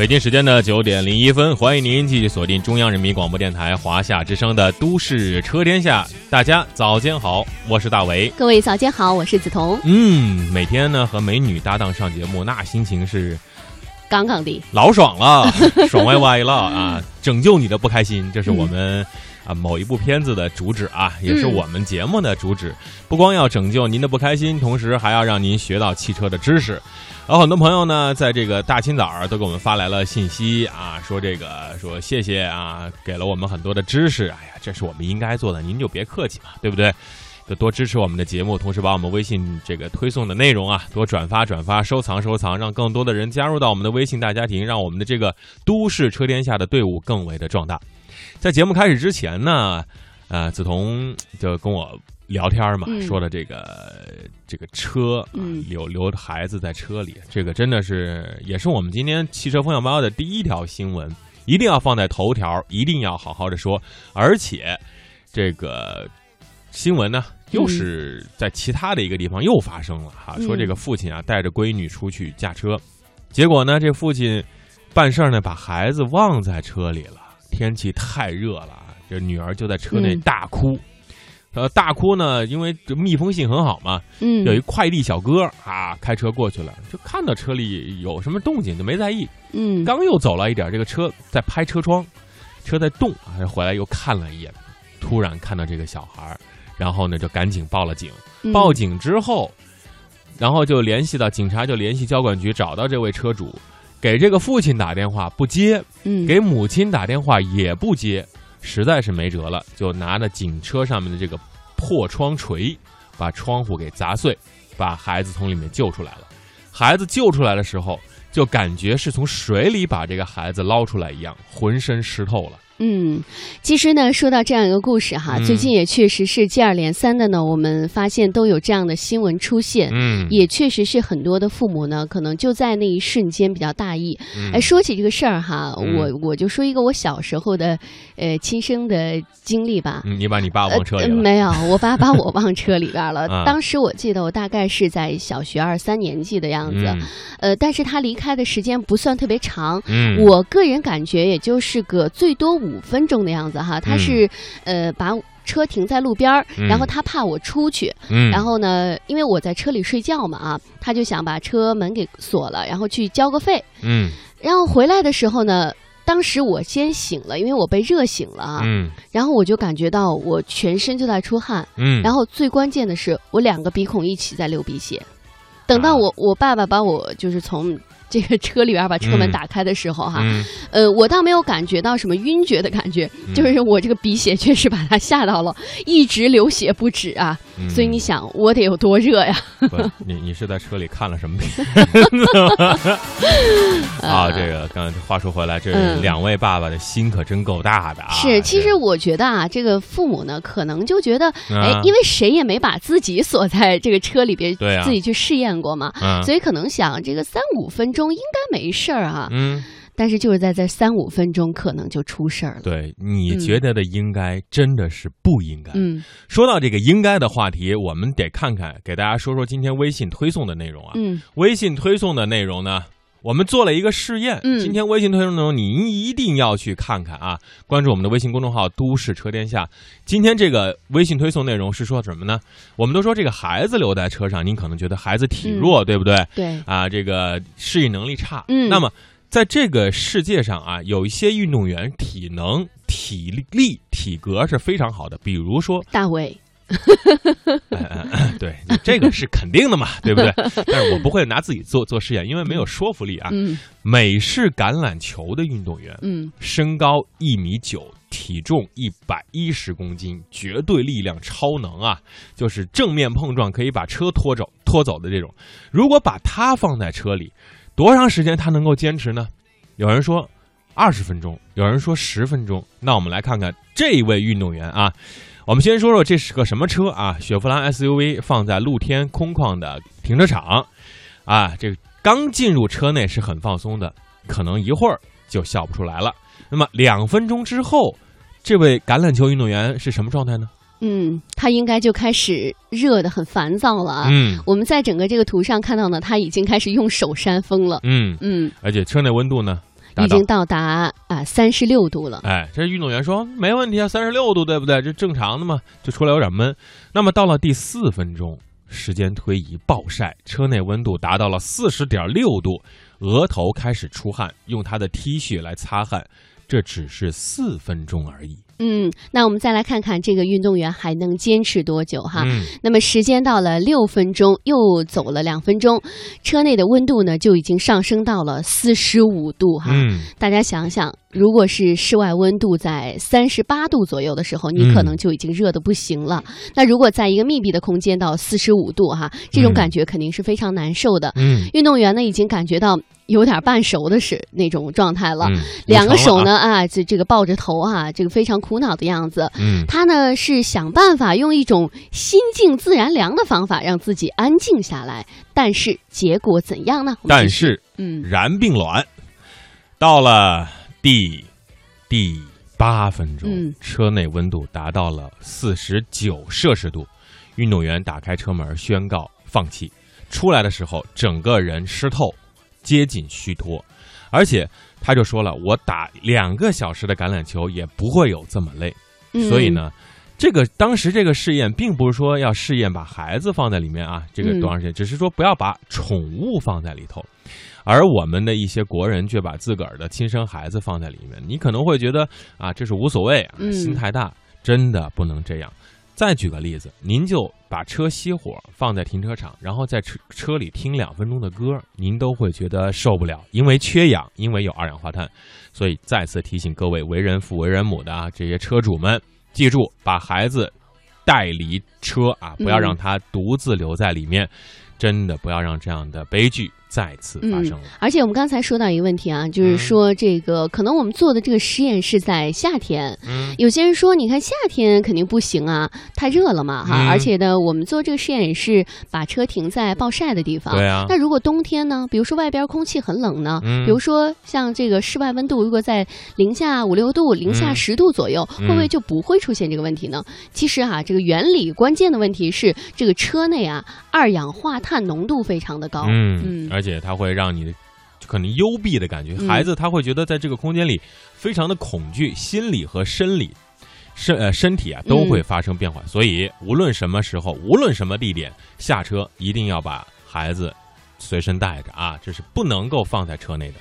北京时间的九点零一分，欢迎您继续锁定中央人民广播电台华夏之声的《都市车天下》。大家早间好，我是大为。各位早间好，我是梓潼。嗯，每天呢和美女搭档上节目，那心情是杠杠的，老爽了，爽歪歪了啊！拯救你的不开心，这是我们。啊，某一部片子的主旨啊，也是我们节目的主旨，不光要拯救您的不开心，同时还要让您学到汽车的知识。然后很多朋友呢，在这个大清早都给我们发来了信息啊，说这个说谢谢啊，给了我们很多的知识。哎呀，这是我们应该做的，您就别客气嘛，对不对？就多支持我们的节目，同时把我们微信这个推送的内容啊，多转发转发，收藏收藏，让更多的人加入到我们的微信大家庭，让我们的这个都市车天下的队伍更为的壮大。在节目开始之前呢，呃，梓潼就跟我聊天嘛，说的这个这个车，留留孩子在车里，这个真的是也是我们今天汽车风向标的第一条新闻，一定要放在头条，一定要好好的说。而且这个新闻呢，又是在其他的一个地方又发生了哈，说这个父亲啊带着闺女出去驾车，结果呢，这父亲办事呢把孩子忘在车里了。天气太热了，这女儿就在车内大哭。呃，大哭呢，因为这密封性很好嘛。嗯。有一快递小哥啊，开车过去了，就看到车里有什么动静，就没在意。嗯。刚又走了一点，这个车在拍车窗，车在动啊，回来又看了一眼，突然看到这个小孩然后呢就赶紧报了警。报警之后，然后就联系到警察，就联系交管局，找到这位车主。给这个父亲打电话不接，嗯，给母亲打电话也不接，实在是没辙了，就拿着警车上面的这个破窗锤，把窗户给砸碎，把孩子从里面救出来了。孩子救出来的时候，就感觉是从水里把这个孩子捞出来一样，浑身湿透了。嗯，其实呢，说到这样一个故事哈，最近也确实是接二连三的呢，我们发现都有这样的新闻出现。嗯，也确实是很多的父母呢，可能就在那一瞬间比较大意。哎，说起这个事儿哈，我我就说一个我小时候的呃亲身的经历吧。你把你爸忘车里了？没有，我爸把我忘车里边了。当时我记得我大概是在小学二三年级的样子，呃，但是他离开的时间不算特别长。嗯，我个人感觉也就是个最多五。五分钟的样子哈，他是呃把车停在路边儿，然后他怕我出去，然后呢，因为我在车里睡觉嘛啊，他就想把车门给锁了，然后去交个费。嗯，然后回来的时候呢，当时我先醒了，因为我被热醒了啊。嗯，然后我就感觉到我全身就在出汗。嗯，然后最关键的是我两个鼻孔一起在流鼻血。等到我我爸爸把我就是从。这个车里边把车门打开的时候，哈，呃，我倒没有感觉到什么晕厥的感觉，就是我这个鼻血确实把他吓到了，一直流血不止啊。所以你想，我得有多热呀？你你是在车里看了什么片？啊，这个刚话说回来，这两位爸爸的心可真够大的啊！是，其实我觉得啊，这个父母呢，可能就觉得，哎，因为谁也没把自己锁在这个车里边，对自己去试验过嘛，所以可能想这个三五分钟。中应该没事儿啊，嗯，但是就是在这三五分钟，可能就出事儿了。对，你觉得的应该真的是不应该。嗯，说到这个应该的话题，我们得看看，给大家说说今天微信推送的内容啊。嗯，微信推送的内容呢？我们做了一个试验，今天微信推送内容您一定要去看看啊！关注我们的微信公众号“都市车天下”。今天这个微信推送内容是说什么呢？我们都说这个孩子留在车上，您可能觉得孩子体弱，对不对？对啊，这个适应能力差。嗯，那么在这个世界上啊，有一些运动员体能、体力、体格是非常好的，比如说大卫。对，这个是肯定的嘛，对不对？但是我不会拿自己做做试验，因为没有说服力啊。美式橄榄球的运动员，嗯，身高一米九，体重一百一十公斤，绝对力量超能啊！就是正面碰撞可以把车拖走拖走的这种。如果把他放在车里，多长时间他能够坚持呢？有人说二十分钟，有人说十分钟。那我们来看看这位运动员啊。我们先说说这是个什么车啊？雪佛兰 SUV 放在露天空旷的停车场，啊，这刚进入车内是很放松的，可能一会儿就笑不出来了。那么两分钟之后，这位橄榄球运动员是什么状态呢？嗯，他应该就开始热的很烦躁了啊。嗯，我们在整个这个图上看到呢，他已经开始用手扇风了。嗯嗯，而且车内温度呢？已经到达啊三十六度了。哎，这运动员说没问题啊，三十六度对不对？这正常的嘛，就出来有点闷。那么到了第四分钟，时间推移，暴晒，车内温度达到了四十点六度，额头开始出汗，用他的 T 恤来擦汗，这只是四分钟而已。嗯，那我们再来看看这个运动员还能坚持多久哈？那么时间到了六分钟，又走了两分钟，车内的温度呢就已经上升到了四十五度哈。大家想想。如果是室外温度在三十八度左右的时候，你可能就已经热的不行了。那如果在一个密闭的空间到四十五度哈，这种感觉肯定是非常难受的。嗯，运动员呢已经感觉到有点半熟的是那种状态了，两个手呢啊这这个抱着头啊，这个非常苦恼的样子。嗯，他呢是想办法用一种心静自然凉的方法让自己安静下来，但是结果怎样呢？但是嗯，然并卵，到了。第第八分钟，车内温度达到了四十九摄氏度，运动员打开车门宣告放弃。出来的时候，整个人湿透，接近虚脱，而且他就说了：“我打两个小时的橄榄球也不会有这么累。”所以呢，这个当时这个试验并不是说要试验把孩子放在里面啊，这个多长时间，只是说不要把宠物放在里头。而我们的一些国人却把自个儿的亲生孩子放在里面，你可能会觉得啊，这是无所谓啊，心太大，真的不能这样。再举个例子，您就把车熄火放在停车场，然后在车车里听两分钟的歌，您都会觉得受不了，因为缺氧，因为有二氧化碳。所以再次提醒各位为人父为人母的啊，这些车主们，记住把孩子带离车啊，不要让他独自留在里面，真的不要让这样的悲剧。再次发生了，而且我们刚才说到一个问题啊，就是说这个可能我们做的这个实验是在夏天，嗯，有些人说你看夏天肯定不行啊，太热了嘛哈，而且呢，我们做这个实验也是把车停在暴晒的地方，对啊，那如果冬天呢，比如说外边空气很冷呢，嗯，比如说像这个室外温度如果在零下五六度、零下十度左右，会不会就不会出现这个问题呢？其实哈，这个原理关键的问题是这个车内啊二氧化碳浓度非常的高，嗯嗯。而且它会让你可能幽闭的感觉，孩子他会觉得在这个空间里非常的恐惧，心理和生理身呃身体啊都会发生变化。所以无论什么时候，无论什么地点，下车一定要把孩子随身带着啊，这是不能够放在车内的。